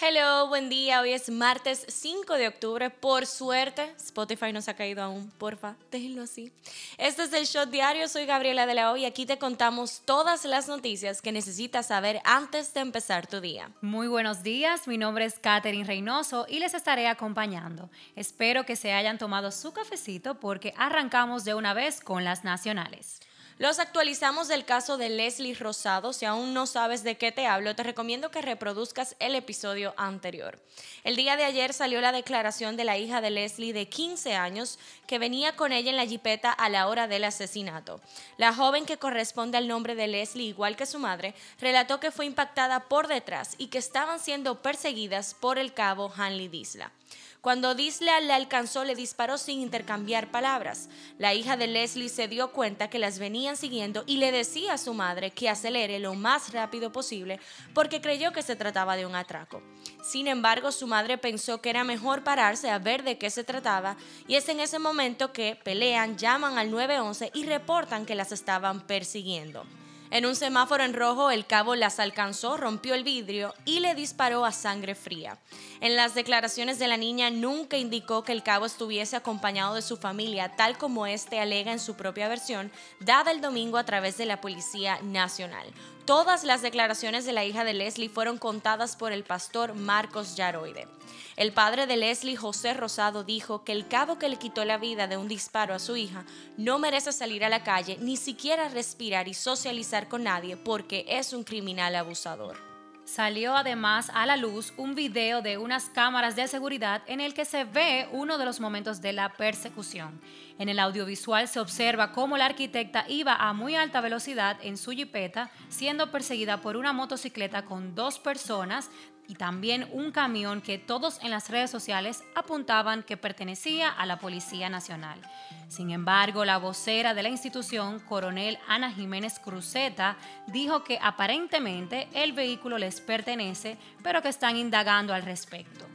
Hello, buen día. Hoy es martes 5 de octubre. Por suerte, Spotify no se ha caído aún. Porfa, déjenlo así. Este es el Shot Diario. Soy Gabriela de la O y aquí te contamos todas las noticias que necesitas saber antes de empezar tu día. Muy buenos días. Mi nombre es Katherine Reynoso y les estaré acompañando. Espero que se hayan tomado su cafecito porque arrancamos de una vez con las nacionales. Los actualizamos del caso de Leslie Rosado. Si aún no sabes de qué te hablo, te recomiendo que reproduzcas el episodio anterior. El día de ayer salió la declaración de la hija de Leslie de 15 años que venía con ella en la jipeta a la hora del asesinato. La joven que corresponde al nombre de Leslie, igual que su madre, relató que fue impactada por detrás y que estaban siendo perseguidas por el cabo Hanley Disla. Cuando Disla la alcanzó, le disparó sin intercambiar palabras. La hija de Leslie se dio cuenta que las venían siguiendo y le decía a su madre que acelere lo más rápido posible porque creyó que se trataba de un atraco. Sin embargo, su madre pensó que era mejor pararse a ver de qué se trataba y es en ese momento que pelean, llaman al 911 y reportan que las estaban persiguiendo. En un semáforo en rojo, el cabo las alcanzó, rompió el vidrio y le disparó a sangre fría. En las declaraciones de la niña nunca indicó que el cabo estuviese acompañado de su familia, tal como este alega en su propia versión, dada el domingo a través de la Policía Nacional. Todas las declaraciones de la hija de Leslie fueron contadas por el pastor Marcos Yaroide. El padre de Leslie, José Rosado, dijo que el cabo que le quitó la vida de un disparo a su hija no merece salir a la calle, ni siquiera respirar y socializar con nadie porque es un criminal abusador. Salió además a la luz un video de unas cámaras de seguridad en el que se ve uno de los momentos de la persecución. En el audiovisual se observa cómo la arquitecta iba a muy alta velocidad en su jipeta, siendo perseguida por una motocicleta con dos personas y también un camión que todos en las redes sociales apuntaban que pertenecía a la Policía Nacional. Sin embargo, la vocera de la institución, coronel Ana Jiménez Cruzeta, dijo que aparentemente el vehículo les pertenece, pero que están indagando al respecto.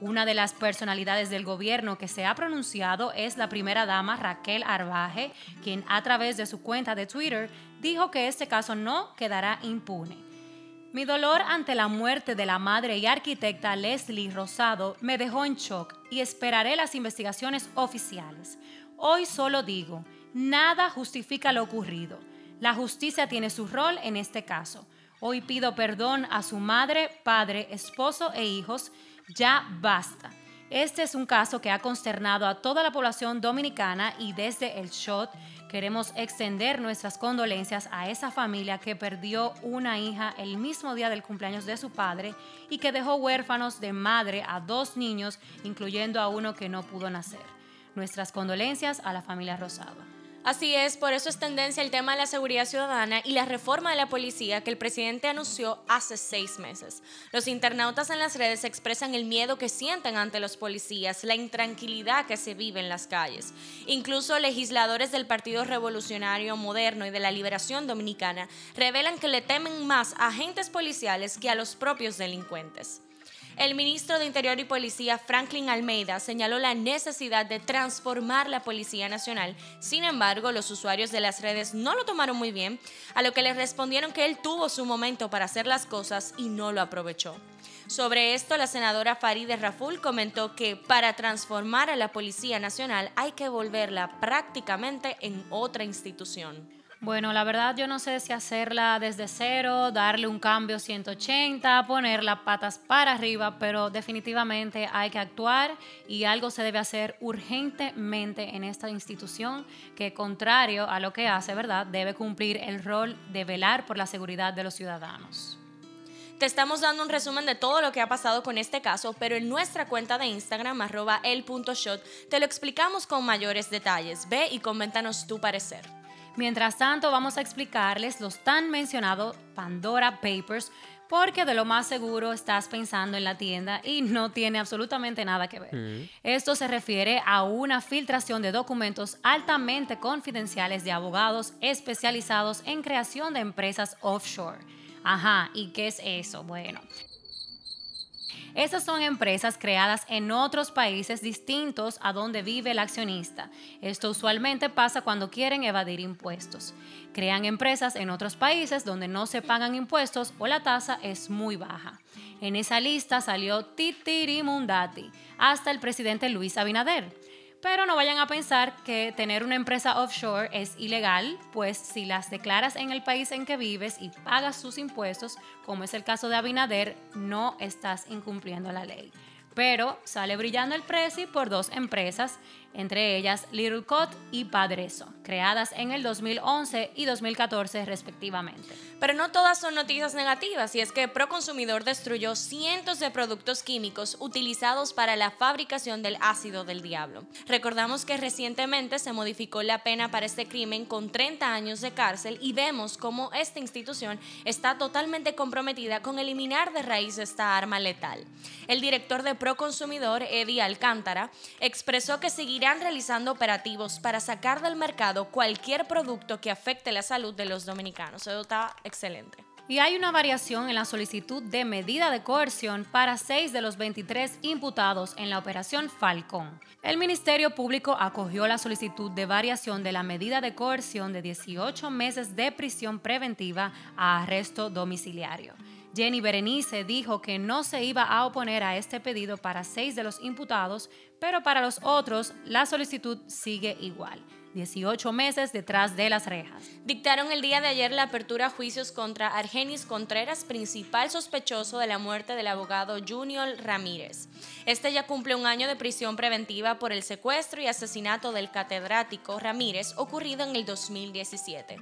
Una de las personalidades del gobierno que se ha pronunciado es la primera dama Raquel Arbaje, quien a través de su cuenta de Twitter dijo que este caso no quedará impune. Mi dolor ante la muerte de la madre y arquitecta Leslie Rosado me dejó en shock y esperaré las investigaciones oficiales. Hoy solo digo, nada justifica lo ocurrido. La justicia tiene su rol en este caso. Hoy pido perdón a su madre, padre, esposo e hijos. Ya basta. Este es un caso que ha consternado a toda la población dominicana y desde el SHOT Queremos extender nuestras condolencias a esa familia que perdió una hija el mismo día del cumpleaños de su padre y que dejó huérfanos de madre a dos niños, incluyendo a uno que no pudo nacer. Nuestras condolencias a la familia Rosado. Así es, por eso es tendencia el tema de la seguridad ciudadana y la reforma de la policía que el presidente anunció hace seis meses. Los internautas en las redes expresan el miedo que sienten ante los policías, la intranquilidad que se vive en las calles. Incluso legisladores del Partido Revolucionario Moderno y de la Liberación Dominicana revelan que le temen más a agentes policiales que a los propios delincuentes. El ministro de Interior y Policía, Franklin Almeida, señaló la necesidad de transformar la Policía Nacional. Sin embargo, los usuarios de las redes no lo tomaron muy bien, a lo que le respondieron que él tuvo su momento para hacer las cosas y no lo aprovechó. Sobre esto, la senadora Farideh Raful comentó que para transformar a la Policía Nacional hay que volverla prácticamente en otra institución. Bueno, la verdad yo no sé si hacerla desde cero, darle un cambio 180, poner las patas para arriba, pero definitivamente hay que actuar y algo se debe hacer urgentemente en esta institución que contrario a lo que hace, ¿verdad? Debe cumplir el rol de velar por la seguridad de los ciudadanos. Te estamos dando un resumen de todo lo que ha pasado con este caso, pero en nuestra cuenta de Instagram, arroba el.shot, te lo explicamos con mayores detalles. Ve y coméntanos tu parecer. Mientras tanto, vamos a explicarles los tan mencionados Pandora Papers, porque de lo más seguro estás pensando en la tienda y no tiene absolutamente nada que ver. Mm. Esto se refiere a una filtración de documentos altamente confidenciales de abogados especializados en creación de empresas offshore. Ajá, ¿y qué es eso? Bueno. Esas son empresas creadas en otros países distintos a donde vive el accionista. Esto usualmente pasa cuando quieren evadir impuestos. Crean empresas en otros países donde no se pagan impuestos o la tasa es muy baja. En esa lista salió Titirimundati, hasta el presidente Luis Abinader. Pero no vayan a pensar que tener una empresa offshore es ilegal, pues si las declaras en el país en que vives y pagas sus impuestos, como es el caso de Abinader, no estás incumpliendo la ley. Pero sale brillando el precio por dos empresas entre ellas Little Cot y Padreso, creadas en el 2011 y 2014 respectivamente. Pero no todas son noticias negativas, y es que Proconsumidor destruyó cientos de productos químicos utilizados para la fabricación del ácido del diablo. Recordamos que recientemente se modificó la pena para este crimen con 30 años de cárcel y vemos cómo esta institución está totalmente comprometida con eliminar de raíz esta arma letal. El director de Proconsumidor, Eddie Alcántara, expresó que seguirá realizando operativos para sacar del mercado cualquier producto que afecte la salud de los dominicanos. Eso está excelente. Y hay una variación en la solicitud de medida de coerción para seis de los 23 imputados en la operación Falcón. El Ministerio Público acogió la solicitud de variación de la medida de coerción de 18 meses de prisión preventiva a arresto domiciliario. Jenny Berenice dijo que no se iba a oponer a este pedido para seis de los imputados, pero para los otros la solicitud sigue igual. 18 meses detrás de las rejas. Dictaron el día de ayer la apertura a juicios contra Argenis Contreras, principal sospechoso de la muerte del abogado Junior Ramírez. Este ya cumple un año de prisión preventiva por el secuestro y asesinato del catedrático Ramírez ocurrido en el 2017.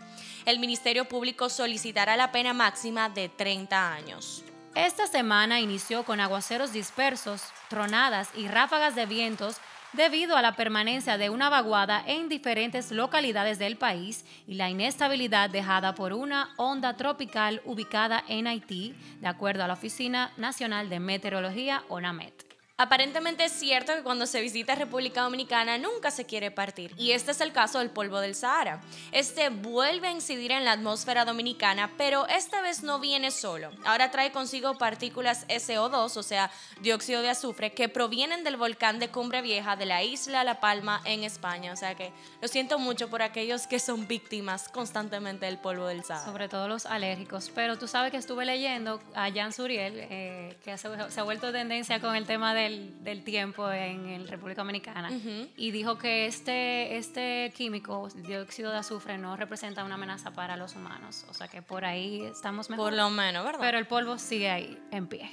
El Ministerio Público solicitará la pena máxima de 30 años. Esta semana inició con aguaceros dispersos, tronadas y ráfagas de vientos debido a la permanencia de una vaguada en diferentes localidades del país y la inestabilidad dejada por una onda tropical ubicada en Haití, de acuerdo a la Oficina Nacional de Meteorología, ONAMET. Aparentemente es cierto que cuando se visita República Dominicana nunca se quiere partir, y este es el caso del polvo del Sahara. Este vuelve a incidir en la atmósfera dominicana, pero esta vez no viene solo. Ahora trae consigo partículas SO2, o sea, dióxido de azufre, que provienen del volcán de Cumbre Vieja de la isla La Palma en España. O sea que lo siento mucho por aquellos que son víctimas constantemente del polvo del Sahara. Sobre todo los alérgicos. Pero tú sabes que estuve leyendo a Jan Suriel, eh, que se, ha vuelto tendencia con el tema de del, tiempo en el República Dominicana y dijo que este, este químico, dióxido de azufre, no representa una amenaza para los humanos. O sea que por ahí estamos mejor. Por lo menos, ¿verdad? Pero el polvo sigue ahí, en pie.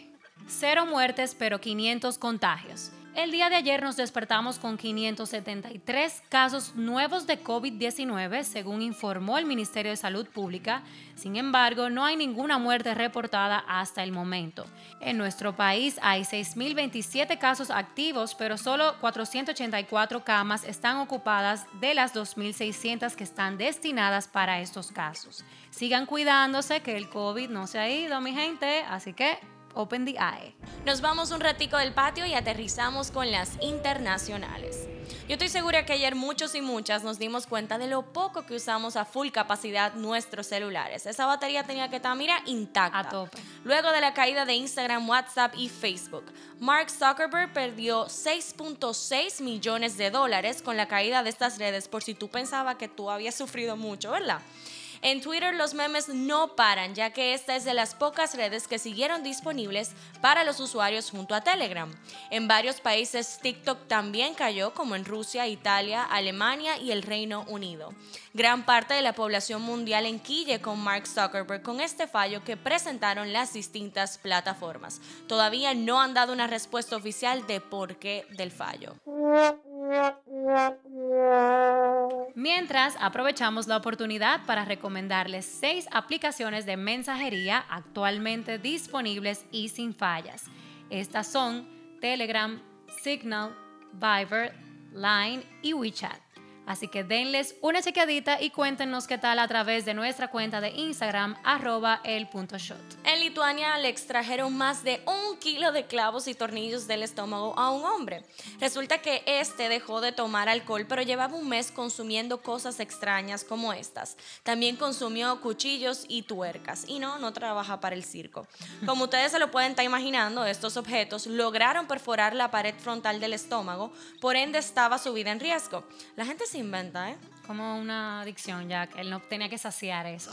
Cero muertes, pero 500 contagios. El día de ayer nos despertamos con 573 casos nuevos de COVID-19, según informó el Ministerio de Salud Pública. Sin embargo, no hay ninguna muerte reportada hasta el momento. En nuestro país hay 6.027 casos activos, pero solo 484 camas están ocupadas de las 2.600 que están destinadas para estos casos. Sigan cuidándose que el COVID no se ha ido, mi gente, así que Open the Eye. Nos vamos un ratico del patio y aterrizamos con las internacionales. Yo estoy segura que ayer muchos y muchas nos dimos cuenta de lo poco que usamos a full capacidad nuestros celulares. Esa batería tenía que estar, mira, intacta. A tope. Luego de la caída de Instagram, WhatsApp y Facebook, Mark Zuckerberg perdió 6.6 millones de dólares con la caída de estas redes, por si tú pensabas que tú habías sufrido mucho, ¿verdad? En Twitter los memes no paran, ya que esta es de las pocas redes que siguieron disponibles para los usuarios junto a Telegram. En varios países TikTok también cayó, como en Rusia, Italia, Alemania y el Reino Unido. Gran parte de la población mundial enquille con Mark Zuckerberg con este fallo que presentaron las distintas plataformas. Todavía no han dado una respuesta oficial de por qué del fallo. Mientras, aprovechamos la oportunidad para recomendarles seis aplicaciones de mensajería actualmente disponibles y sin fallas. Estas son Telegram, Signal, Viber, Line y WeChat. Así que denles una chequeadita y cuéntenos qué tal a través de nuestra cuenta de Instagram, arroba el punto. En Lituania le extrajeron más de un kilo de clavos y tornillos del estómago a un hombre. Resulta que este dejó de tomar alcohol, pero llevaba un mes consumiendo cosas extrañas como estas. También consumió cuchillos y tuercas. Y no, no trabaja para el circo. Como ustedes se lo pueden estar imaginando, estos objetos lograron perforar la pared frontal del estómago, por ende estaba su vida en riesgo. La gente se inventa, ¿eh? Como una adicción, que él no tenía que saciar eso.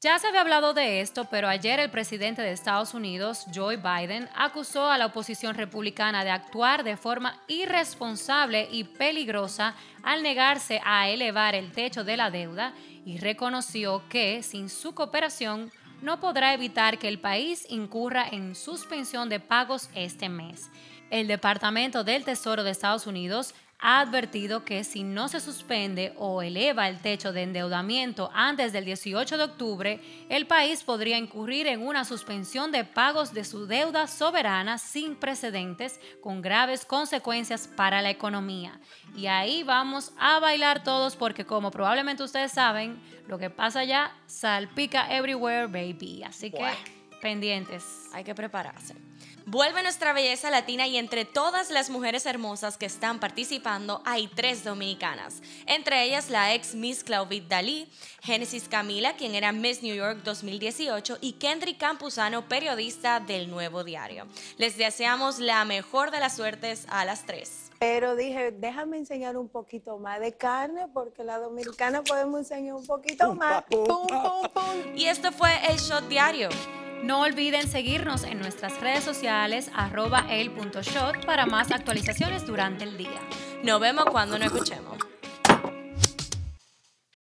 Ya se había hablado de esto, pero ayer el presidente de Estados Unidos, Joe Biden, acusó a la oposición republicana de actuar de forma irresponsable y peligrosa al negarse a elevar el techo de la deuda y reconoció que, sin su cooperación, no podrá evitar que el país incurra en suspensión de pagos este mes. El Departamento del Tesoro de Estados Unidos ha advertido que si no se suspende o eleva el techo de endeudamiento antes del 18 de octubre, el país podría incurrir en una suspensión de pagos de su deuda soberana sin precedentes con graves consecuencias para la economía. Y ahí vamos a bailar todos porque como probablemente ustedes saben, lo que pasa allá salpica everywhere, baby. Así que pendientes. Hay que prepararse. Vuelve nuestra belleza latina y entre todas las mujeres hermosas que están participando hay tres dominicanas. Entre ellas la ex Miss Claudette Dalí, Genesis Camila, quien era Miss New York 2018, y Kendrick Campuzano, periodista del Nuevo Diario. Les deseamos la mejor de las suertes a las tres. Pero dije, déjame enseñar un poquito más de carne porque la dominicana podemos enseñar un poquito más. Pum, pum, pum. Y esto fue el Shot Diario. No olviden seguirnos en nuestras redes sociales arroba el punto shot para más actualizaciones durante el día. Nos vemos cuando nos escuchemos.